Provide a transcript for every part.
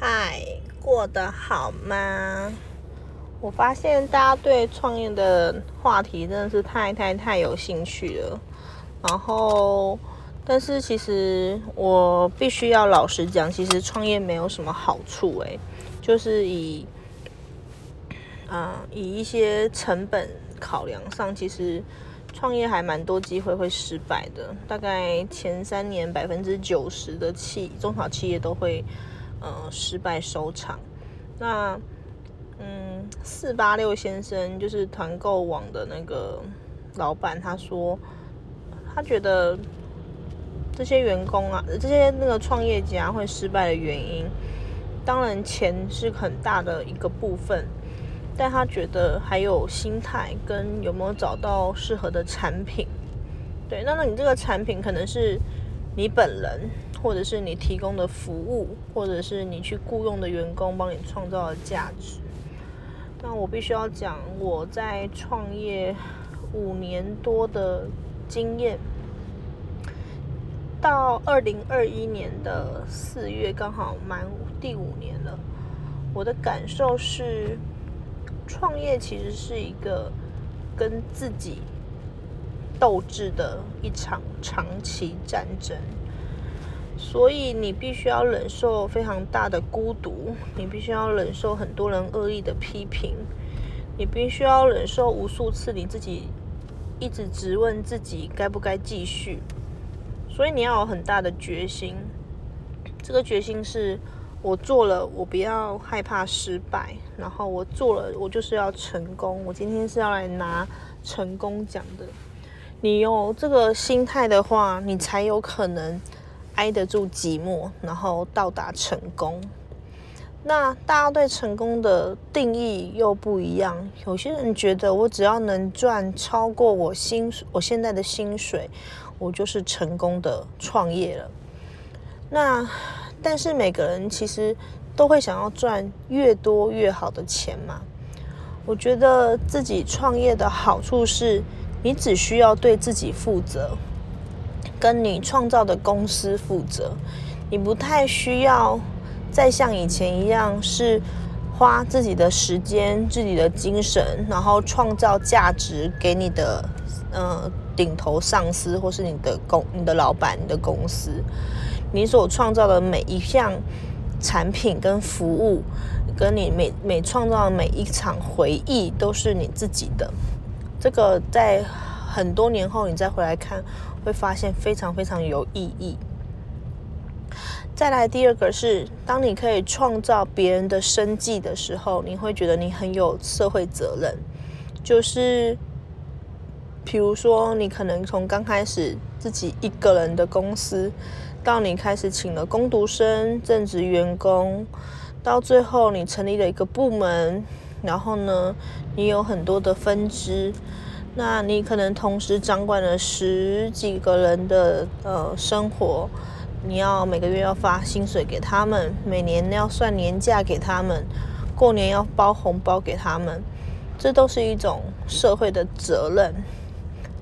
嗨，过得好吗？我发现大家对创业的话题真的是太太太有兴趣了。然后，但是其实我必须要老实讲，其实创业没有什么好处诶，就是以，嗯，以一些成本考量上，其实创业还蛮多机会会失败的。大概前三年百分之九十的企中小企业都会。呃，失败收场。那，嗯，四八六先生就是团购网的那个老板，他说，他觉得这些员工啊，这些那个创业家会失败的原因，当然钱是很大的一个部分，但他觉得还有心态跟有没有找到适合的产品。对，那那你这个产品可能是你本人。或者是你提供的服务，或者是你去雇佣的员工帮你创造的价值。那我必须要讲，我在创业五年多的经验，到二零二一年的四月刚好满第五年了。我的感受是，创业其实是一个跟自己斗志的一场长期战争。所以你必须要忍受非常大的孤独，你必须要忍受很多人恶意的批评，你必须要忍受无数次你自己一直质问自己该不该继续。所以你要有很大的决心，这个决心是我做了，我不要害怕失败，然后我做了，我就是要成功。我今天是要来拿成功奖的。你有这个心态的话，你才有可能。挨得住寂寞，然后到达成功。那大家对成功的定义又不一样。有些人觉得我只要能赚超过我薪我现在的薪水，我就是成功的创业了。那但是每个人其实都会想要赚越多越好的钱嘛。我觉得自己创业的好处是，你只需要对自己负责。跟你创造的公司负责，你不太需要再像以前一样是花自己的时间、自己的精神，然后创造价值给你的呃顶头上司或是你的公、你的老板、你的公司。你所创造的每一项产品跟服务，跟你每每创造的每一场回忆，都是你自己的。这个在。很多年后，你再回来看，会发现非常非常有意义。再来第二个是，当你可以创造别人的生计的时候，你会觉得你很有社会责任。就是，比如说，你可能从刚开始自己一个人的公司，到你开始请了工读生、正职员工，到最后你成立了一个部门，然后呢，你有很多的分支。那你可能同时掌管了十几个人的呃生活，你要每个月要发薪水给他们，每年要算年假给他们，过年要包红包给他们，这都是一种社会的责任。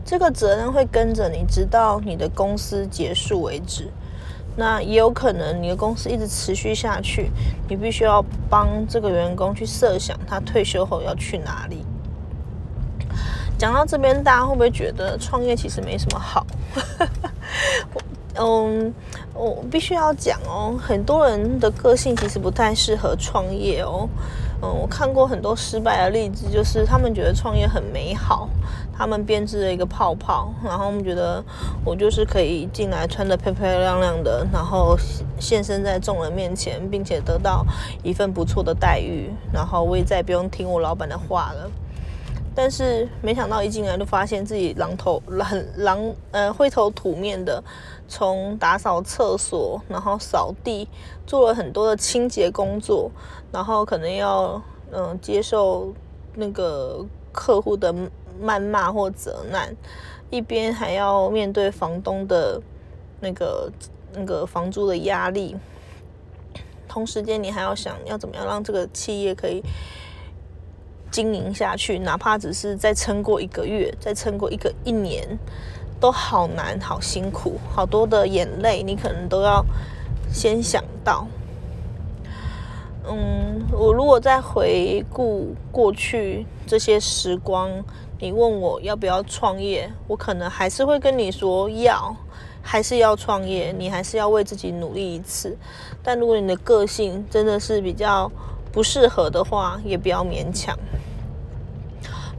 这个责任会跟着你直到你的公司结束为止。那也有可能你的公司一直持续下去，你必须要帮这个员工去设想他退休后要去哪里。讲到这边，大家会不会觉得创业其实没什么好？嗯，我必须要讲哦，很多人的个性其实不太适合创业哦。嗯，我看过很多失败的例子，就是他们觉得创业很美好，他们编织了一个泡泡，然后我们觉得我就是可以进来穿的漂漂亮亮的，然后现身在众人面前，并且得到一份不错的待遇，然后我也再也不用听我老板的话了。但是没想到一进来就发现自己狼头很狼呃灰头土面的，从打扫厕所，然后扫地，做了很多的清洁工作，然后可能要嗯接受那个客户的谩骂或责难，一边还要面对房东的那个那个房租的压力，同时间你还要想要怎么样让这个企业可以。经营下去，哪怕只是再撑过一个月，再撑过一个一年，都好难，好辛苦，好多的眼泪，你可能都要先想到。嗯，我如果再回顾过去这些时光，你问我要不要创业，我可能还是会跟你说要，还是要创业，你还是要为自己努力一次。但如果你的个性真的是比较不适合的话，也不要勉强。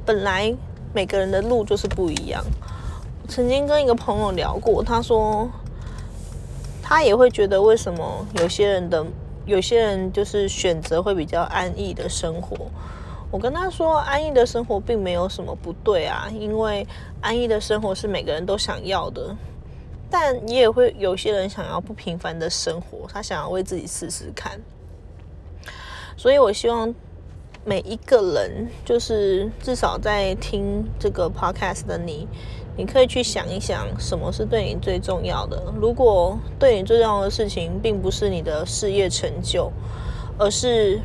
本来每个人的路就是不一样。曾经跟一个朋友聊过，他说他也会觉得为什么有些人的。有些人就是选择会比较安逸的生活。我跟他说，安逸的生活并没有什么不对啊，因为安逸的生活是每个人都想要的。但你也会有些人想要不平凡的生活，他想要为自己试试看。所以我希望每一个人，就是至少在听这个 podcast 的你。你可以去想一想，什么是对你最重要的。如果对你最重要的事情，并不是你的事业成就，而是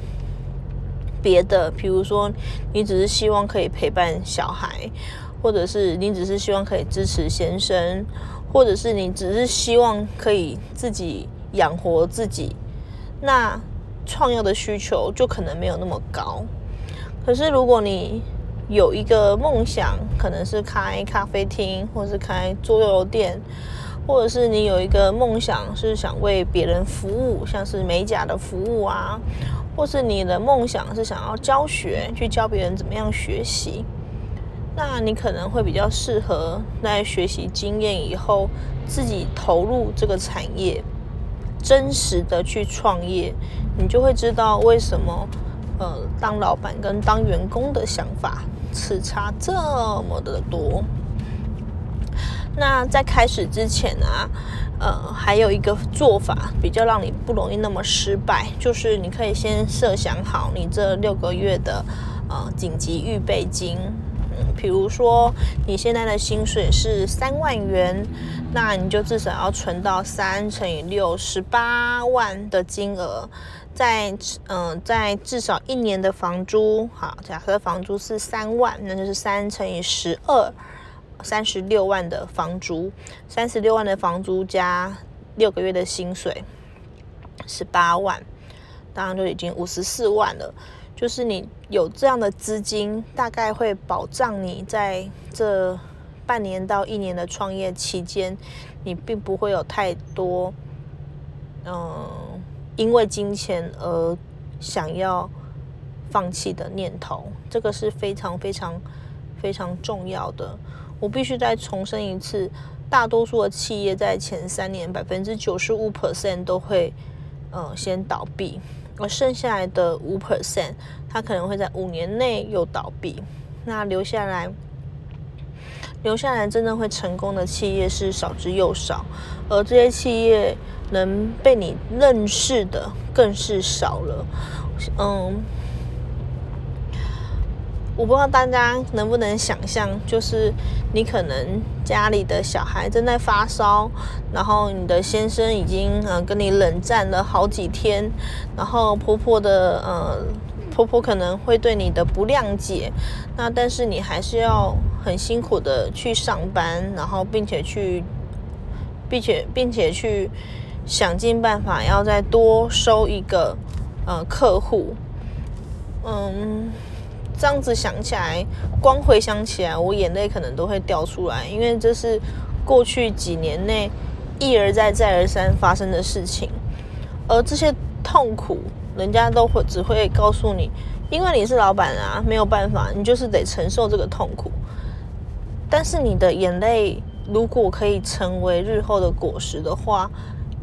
别的，比如说你只是希望可以陪伴小孩，或者是你只是希望可以支持先生，或者是你只是希望可以自己养活自己，那创业的需求就可能没有那么高。可是如果你有一个梦想，可能是开咖啡厅，或是开桌游店，或者是你有一个梦想是想为别人服务，像是美甲的服务啊，或是你的梦想是想要教学，去教别人怎么样学习，那你可能会比较适合在学习经验以后，自己投入这个产业，真实的去创业，你就会知道为什么，呃，当老板跟当员工的想法。此差这么的多。那在开始之前啊，呃，还有一个做法比较让你不容易那么失败，就是你可以先设想好你这六个月的呃紧急预备金。嗯，比如说你现在的薪水是三万元，那你就至少要存到三乘以六十八万的金额。在嗯，在至少一年的房租，好，假设房租是三万，那就是三乘以十二，三十六万的房租，三十六万的房租加六个月的薪水，十八万，当然就已经五十四万了。就是你有这样的资金，大概会保障你在这半年到一年的创业期间，你并不会有太多，嗯。因为金钱而想要放弃的念头，这个是非常非常非常重要的。我必须再重申一次，大多数的企业在前三年百分之九十五 percent 都会呃先倒闭，而剩下来的五 percent，它可能会在五年内又倒闭。那留下来留下来真正会成功的企业是少之又少，而这些企业。能被你认识的更是少了，嗯，我不知道大家能不能想象，就是你可能家里的小孩正在发烧，然后你的先生已经呃跟你冷战了好几天，然后婆婆的呃婆婆可能会对你的不谅解，那但是你还是要很辛苦的去上班，然后并且去，并且并且去。想尽办法要再多收一个呃客户，嗯，这样子想起来，光回想起来，我眼泪可能都会掉出来，因为这是过去几年内一而再再而三发生的事情，而这些痛苦，人家都会只会告诉你，因为你是老板啊，没有办法，你就是得承受这个痛苦，但是你的眼泪如果可以成为日后的果实的话。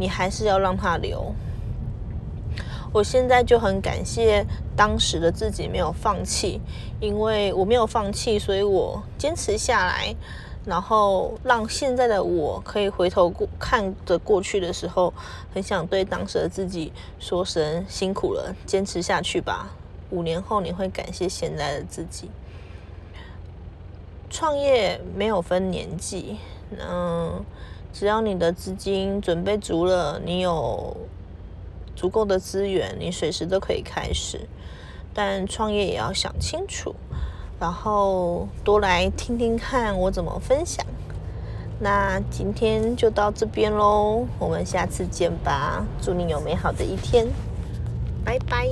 你还是要让它流。我现在就很感谢当时的自己没有放弃，因为我没有放弃，所以我坚持下来，然后让现在的我可以回头过看着过去的时候，很想对当时的自己说声辛苦了，坚持下去吧。五年后你会感谢现在的自己。创业没有分年纪，嗯。只要你的资金准备足了，你有足够的资源，你随时都可以开始。但创业也要想清楚，然后多来听听看我怎么分享。那今天就到这边喽，我们下次见吧。祝你有美好的一天。拜拜。